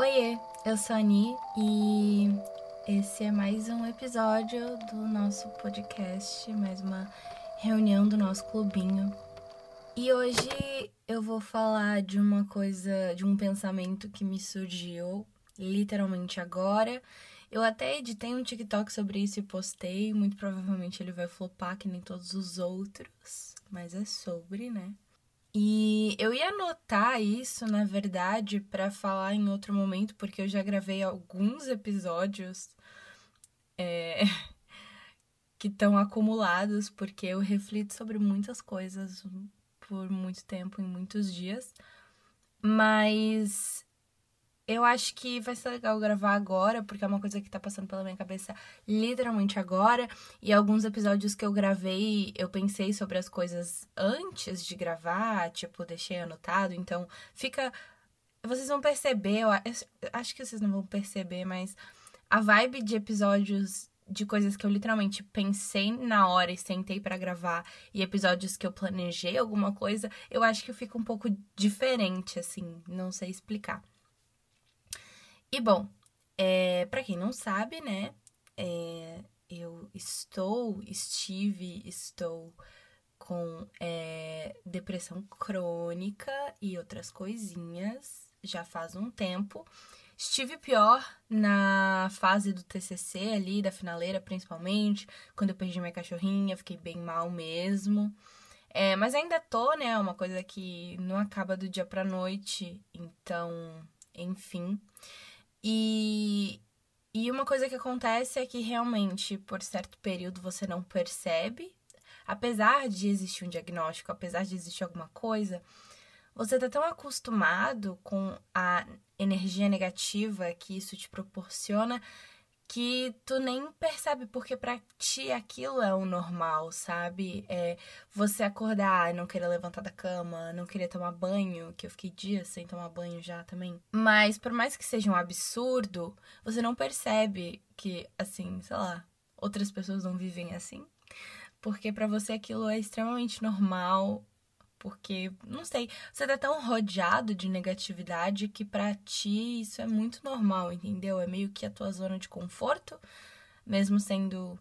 Oiê, eu sou a Ani e esse é mais um episódio do nosso podcast, mais uma reunião do nosso clubinho. E hoje eu vou falar de uma coisa, de um pensamento que me surgiu literalmente agora. Eu até editei um TikTok sobre isso e postei, muito provavelmente ele vai flopar que nem todos os outros, mas é sobre, né? E eu ia anotar isso, na verdade, para falar em outro momento, porque eu já gravei alguns episódios é, que estão acumulados, porque eu reflito sobre muitas coisas por muito tempo, em muitos dias. Mas eu acho que vai ser legal gravar agora, porque é uma coisa que tá passando pela minha cabeça literalmente agora. E alguns episódios que eu gravei, eu pensei sobre as coisas antes de gravar, tipo, deixei anotado. Então, fica. Vocês vão perceber, eu acho que vocês não vão perceber, mas a vibe de episódios de coisas que eu literalmente pensei na hora e sentei para gravar e episódios que eu planejei alguma coisa, eu acho que fica um pouco diferente, assim, não sei explicar. E bom, é, para quem não sabe, né, é, eu estou, estive, estou com é, depressão crônica e outras coisinhas já faz um tempo. Estive pior na fase do TCC ali, da finaleira principalmente, quando eu perdi minha cachorrinha, fiquei bem mal mesmo. É, mas ainda tô, né? Uma coisa que não acaba do dia pra noite, então, enfim. E, e uma coisa que acontece é que realmente, por certo período, você não percebe. Apesar de existir um diagnóstico, apesar de existir alguma coisa, você tá tão acostumado com a energia negativa que isso te proporciona que tu nem percebe, porque pra ti aquilo é o normal, sabe? É você acordar não querer levantar da cama, não querer tomar banho, que eu fiquei dias sem tomar banho já também. Mas por mais que seja um absurdo, você não percebe que, assim, sei lá, outras pessoas não vivem assim. Porque para você aquilo é extremamente normal, porque, não sei, você tá tão rodeado de negatividade que para ti isso é muito normal, entendeu? É meio que a tua zona de conforto, mesmo sendo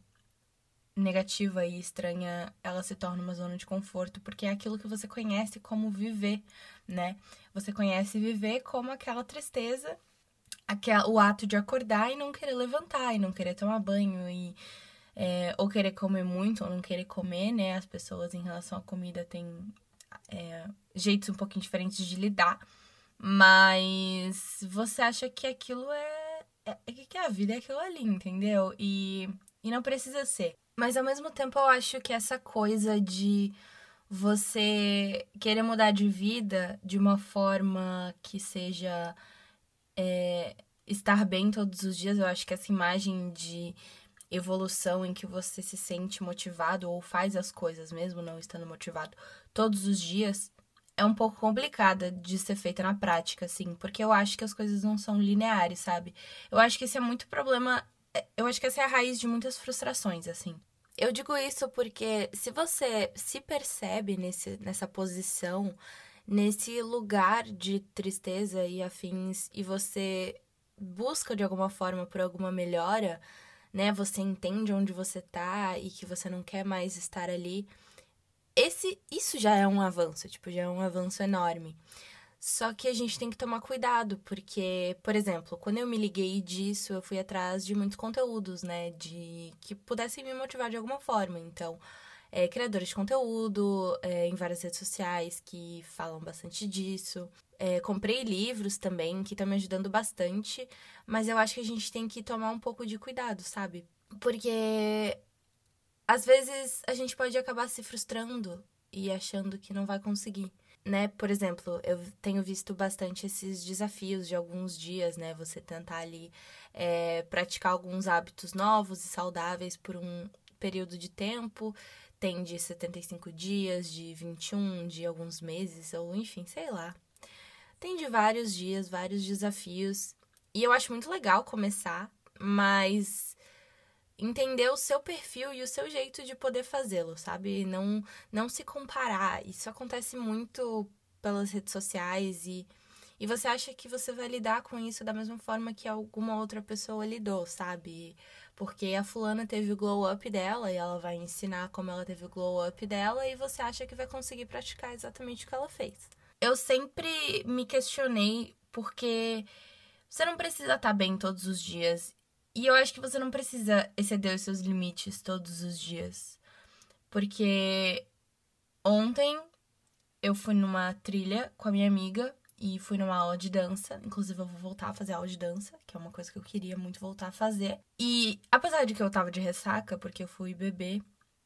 negativa e estranha, ela se torna uma zona de conforto, porque é aquilo que você conhece como viver, né? Você conhece viver como aquela tristeza, aquela, o ato de acordar e não querer levantar, e não querer tomar banho, e é, ou querer comer muito ou não querer comer, né? As pessoas em relação à comida têm é, jeitos um pouquinho diferentes de lidar, mas você acha que aquilo é, é, é que a vida é aquilo ali, entendeu? E, e não precisa ser. Mas ao mesmo tempo eu acho que essa coisa de você querer mudar de vida de uma forma que seja é, estar bem todos os dias, eu acho que essa imagem de evolução em que você se sente motivado ou faz as coisas mesmo não estando motivado todos os dias é um pouco complicada de ser feita na prática, assim, porque eu acho que as coisas não são lineares, sabe? Eu acho que esse é muito problema. É, eu acho que essa é a raiz de muitas frustrações, assim. Eu digo isso porque se você se percebe nesse, nessa posição, nesse lugar de tristeza e afins, e você busca de alguma forma por alguma melhora, né? Você entende onde você tá e que você não quer mais estar ali. Esse, isso já é um avanço, tipo, já é um avanço enorme. Só que a gente tem que tomar cuidado, porque, por exemplo, quando eu me liguei disso, eu fui atrás de muitos conteúdos, né? De que pudessem me motivar de alguma forma. Então, é, criadores de conteúdo é, em várias redes sociais que falam bastante disso. É, comprei livros também que estão me ajudando bastante, mas eu acho que a gente tem que tomar um pouco de cuidado, sabe? Porque às vezes a gente pode acabar se frustrando e achando que não vai conseguir. Né? Por exemplo, eu tenho visto bastante esses desafios de alguns dias, né? Você tentar ali é, praticar alguns hábitos novos e saudáveis por um período de tempo tem de 75 dias, de 21, de alguns meses, ou enfim, sei lá. Tem de vários dias, vários desafios. E eu acho muito legal começar, mas entender o seu perfil e o seu jeito de poder fazê-lo, sabe? Não, não se comparar. Isso acontece muito pelas redes sociais e, E você acha que você vai lidar com isso da mesma forma que alguma outra pessoa lidou, sabe? Porque a fulana teve o glow up dela e ela vai ensinar como ela teve o glow up dela e você acha que vai conseguir praticar exatamente o que ela fez. Eu sempre me questionei porque você não precisa estar bem todos os dias. E eu acho que você não precisa exceder os seus limites todos os dias. Porque ontem eu fui numa trilha com a minha amiga e fui numa aula de dança. Inclusive, eu vou voltar a fazer aula de dança, que é uma coisa que eu queria muito voltar a fazer. E apesar de que eu tava de ressaca, porque eu fui beber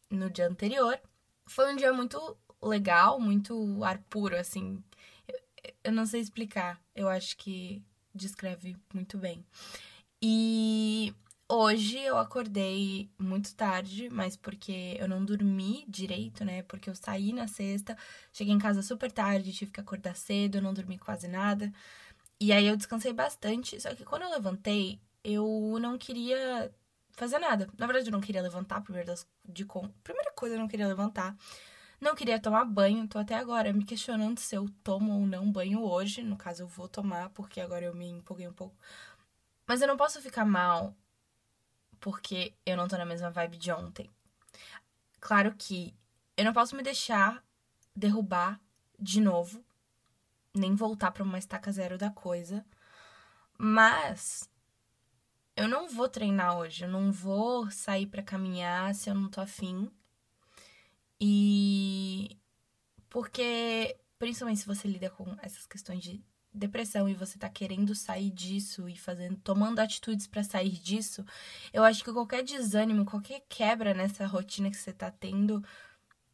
no dia anterior, foi um dia muito legal, muito ar puro, assim. Eu, eu não sei explicar. Eu acho que descreve muito bem. E Hoje eu acordei muito tarde, mas porque eu não dormi direito, né? Porque eu saí na sexta, cheguei em casa super tarde, tive que acordar cedo, não dormi quase nada. E aí eu descansei bastante, só que quando eu levantei, eu não queria fazer nada. Na verdade, eu não queria levantar, primeiro de primeira coisa, eu não queria levantar. Não queria tomar banho, tô até agora me questionando se eu tomo ou não banho hoje. No caso, eu vou tomar, porque agora eu me empolguei um pouco. Mas eu não posso ficar mal porque eu não tô na mesma vibe de ontem. Claro que eu não posso me deixar derrubar de novo, nem voltar para uma estaca zero da coisa, mas eu não vou treinar hoje, eu não vou sair para caminhar se eu não tô afim. E porque, principalmente se você lida com essas questões de depressão e você tá querendo sair disso e fazendo, tomando atitudes para sair disso, eu acho que qualquer desânimo, qualquer quebra nessa rotina que você tá tendo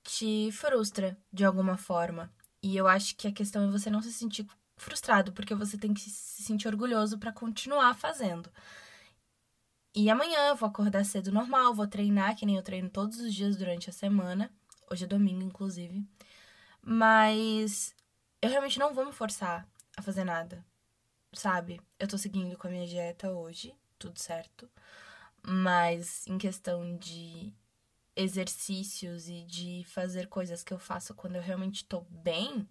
te frustra de alguma forma. E eu acho que a questão é você não se sentir frustrado, porque você tem que se sentir orgulhoso para continuar fazendo. E amanhã eu vou acordar cedo normal, vou treinar, que nem eu treino todos os dias durante a semana. Hoje é domingo, inclusive. Mas eu realmente não vou me forçar a fazer nada, sabe? Eu tô seguindo com a minha dieta hoje, tudo certo. Mas em questão de exercícios e de fazer coisas que eu faço quando eu realmente tô bem,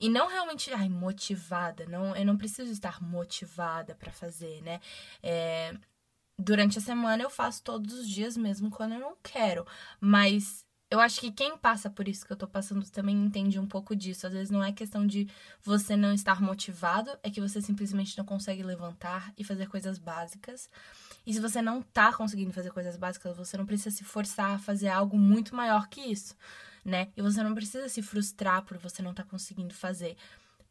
e não realmente, ai, motivada, não, eu não preciso estar motivada para fazer, né? É, durante a semana eu faço todos os dias mesmo quando eu não quero, mas eu acho que quem passa por isso que eu tô passando também entende um pouco disso. Às vezes não é questão de você não estar motivado, é que você simplesmente não consegue levantar e fazer coisas básicas. E se você não tá conseguindo fazer coisas básicas, você não precisa se forçar a fazer algo muito maior que isso, né? E você não precisa se frustrar por você não tá conseguindo fazer.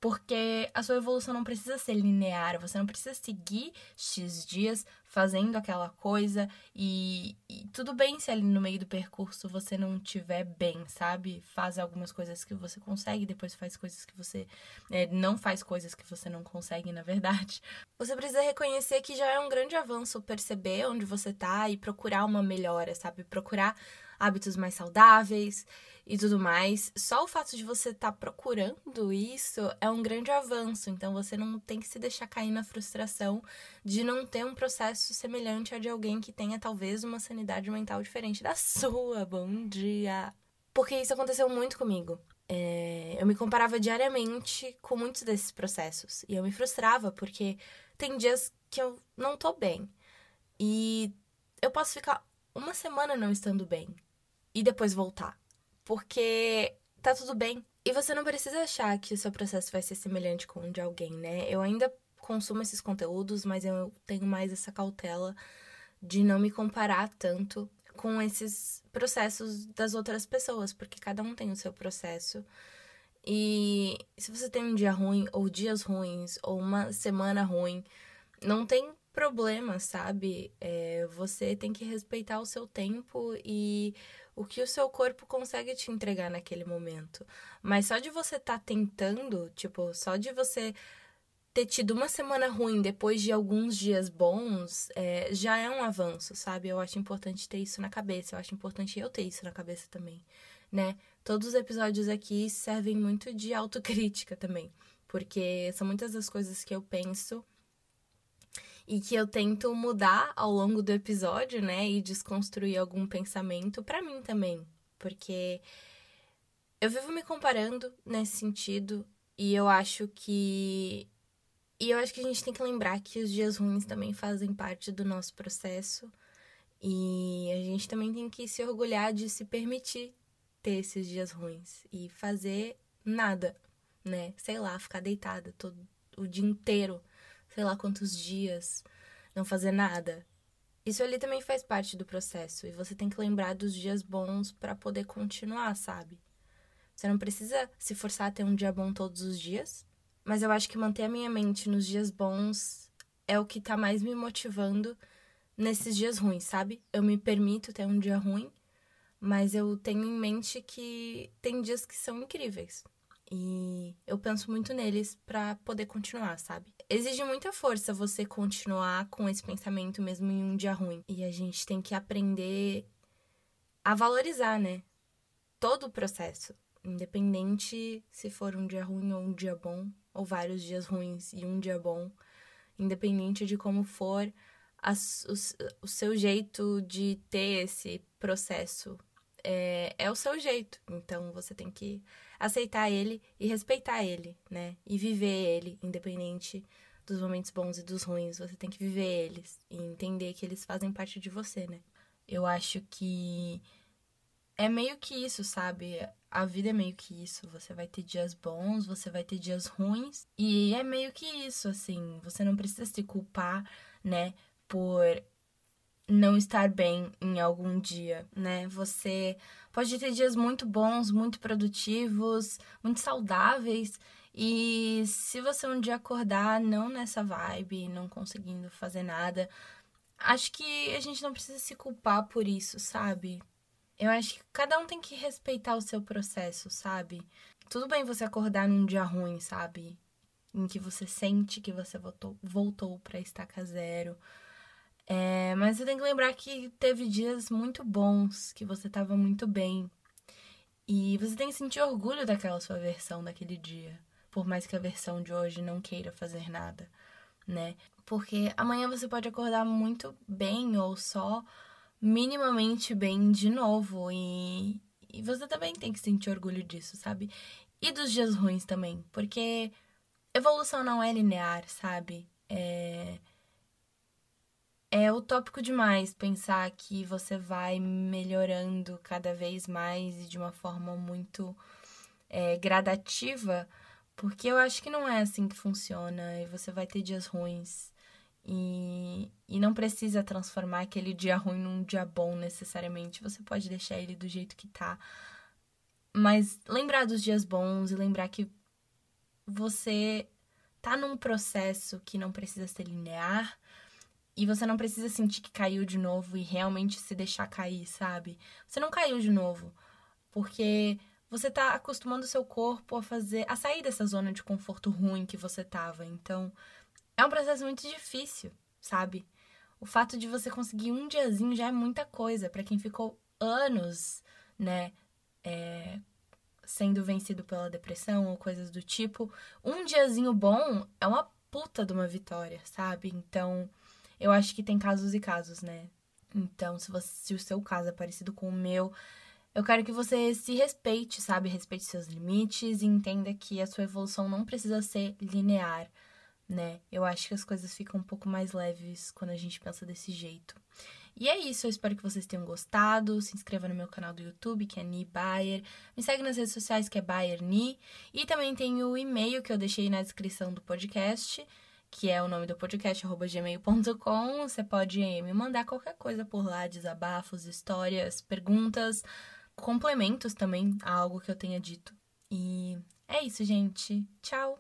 Porque a sua evolução não precisa ser linear, você não precisa seguir X dias fazendo aquela coisa e, e, tudo bem se ali no meio do percurso você não tiver bem, sabe? Faz algumas coisas que você consegue, depois faz coisas que você é, não faz coisas que você não consegue, na verdade. Você precisa reconhecer que já é um grande avanço perceber onde você tá e procurar uma melhora, sabe? Procurar hábitos mais saudáveis e tudo mais. Só o fato de você estar tá procurando isso é um grande avanço. Então você não tem que se deixar cair na frustração de não ter um processo semelhante a de alguém que tenha talvez uma sanidade mental diferente da sua. Bom dia! Porque isso aconteceu muito comigo. É, eu me comparava diariamente com muitos desses processos. E eu me frustrava porque tem dias que eu não tô bem. E eu posso ficar uma semana não estando bem e depois voltar. Porque tá tudo bem. E você não precisa achar que o seu processo vai ser semelhante com o de alguém, né? Eu ainda consumo esses conteúdos, mas eu tenho mais essa cautela de não me comparar tanto com esses processos das outras pessoas, porque cada um tem o seu processo. E se você tem um dia ruim, ou dias ruins, ou uma semana ruim, não tem problema, sabe? É, você tem que respeitar o seu tempo e o que o seu corpo consegue te entregar naquele momento. Mas só de você estar tá tentando, tipo, só de você ter tido uma semana ruim depois de alguns dias bons, é, já é um avanço, sabe? Eu acho importante ter isso na cabeça, eu acho importante eu ter isso na cabeça também, né? Todos os episódios aqui servem muito de autocrítica também, porque são muitas das coisas que eu penso e que eu tento mudar ao longo do episódio, né, e desconstruir algum pensamento para mim também, porque eu vivo me comparando nesse sentido e eu acho que E eu acho que a gente tem que lembrar que os dias ruins também fazem parte do nosso processo. E a gente também tem que se orgulhar de se permitir ter esses dias ruins e fazer nada, né? Sei lá, ficar deitada todo o dia inteiro, sei lá quantos dias, não fazer nada. Isso ali também faz parte do processo e você tem que lembrar dos dias bons para poder continuar, sabe? Você não precisa se forçar a ter um dia bom todos os dias, mas eu acho que manter a minha mente nos dias bons é o que tá mais me motivando nesses dias ruins, sabe? Eu me permito ter um dia ruim, mas eu tenho em mente que tem dias que são incríveis. E eu penso muito neles para poder continuar, sabe? Exige muita força você continuar com esse pensamento mesmo em um dia ruim. E a gente tem que aprender a valorizar, né? Todo o processo. Independente se for um dia ruim ou um dia bom, ou vários dias ruins e um dia bom, independente de como for as, o, o seu jeito de ter esse processo, é, é o seu jeito. Então você tem que aceitar ele e respeitar ele, né? E viver ele, independente dos momentos bons e dos ruins. Você tem que viver eles e entender que eles fazem parte de você, né? Eu acho que é meio que isso, sabe? A vida é meio que isso. Você vai ter dias bons, você vai ter dias ruins. E é meio que isso, assim. Você não precisa se culpar, né? Por não estar bem em algum dia, né? Você pode ter dias muito bons, muito produtivos, muito saudáveis. E se você um dia acordar não nessa vibe, não conseguindo fazer nada, acho que a gente não precisa se culpar por isso, sabe? Eu acho que cada um tem que respeitar o seu processo, sabe? Tudo bem você acordar num dia ruim, sabe? Em que você sente que você voltou, voltou pra estaca zero. É, mas você tem que lembrar que teve dias muito bons, que você tava muito bem. E você tem que sentir orgulho daquela sua versão daquele dia. Por mais que a versão de hoje não queira fazer nada, né? Porque amanhã você pode acordar muito bem ou só minimamente bem de novo. E, e você também tem que sentir orgulho disso, sabe? E dos dias ruins também. Porque evolução não é linear, sabe? É. É utópico demais pensar que você vai melhorando cada vez mais e de uma forma muito é, gradativa, porque eu acho que não é assim que funciona e você vai ter dias ruins e, e não precisa transformar aquele dia ruim num dia bom necessariamente. Você pode deixar ele do jeito que tá. Mas lembrar dos dias bons e lembrar que você tá num processo que não precisa ser linear e você não precisa sentir que caiu de novo e realmente se deixar cair, sabe? Você não caiu de novo, porque você tá acostumando o seu corpo a fazer a sair dessa zona de conforto ruim que você tava. Então, é um processo muito difícil, sabe? O fato de você conseguir um diazinho já é muita coisa para quem ficou anos, né, é, sendo vencido pela depressão ou coisas do tipo. Um diazinho bom é uma puta de uma vitória, sabe? Então, eu acho que tem casos e casos, né? Então, se, você, se o seu caso é parecido com o meu, eu quero que você se respeite, sabe? Respeite seus limites e entenda que a sua evolução não precisa ser linear né? Eu acho que as coisas ficam um pouco mais leves quando a gente pensa desse jeito. E é isso, eu espero que vocês tenham gostado. Se inscreva no meu canal do YouTube, que é Ni Bayer. Me segue nas redes sociais, que é Bayer Ni. E também tem o e-mail que eu deixei na descrição do podcast, que é o nome do podcast, gmail.com. Você pode me mandar qualquer coisa por lá, desabafos, histórias, perguntas, complementos também a algo que eu tenha dito. E é isso, gente. Tchau!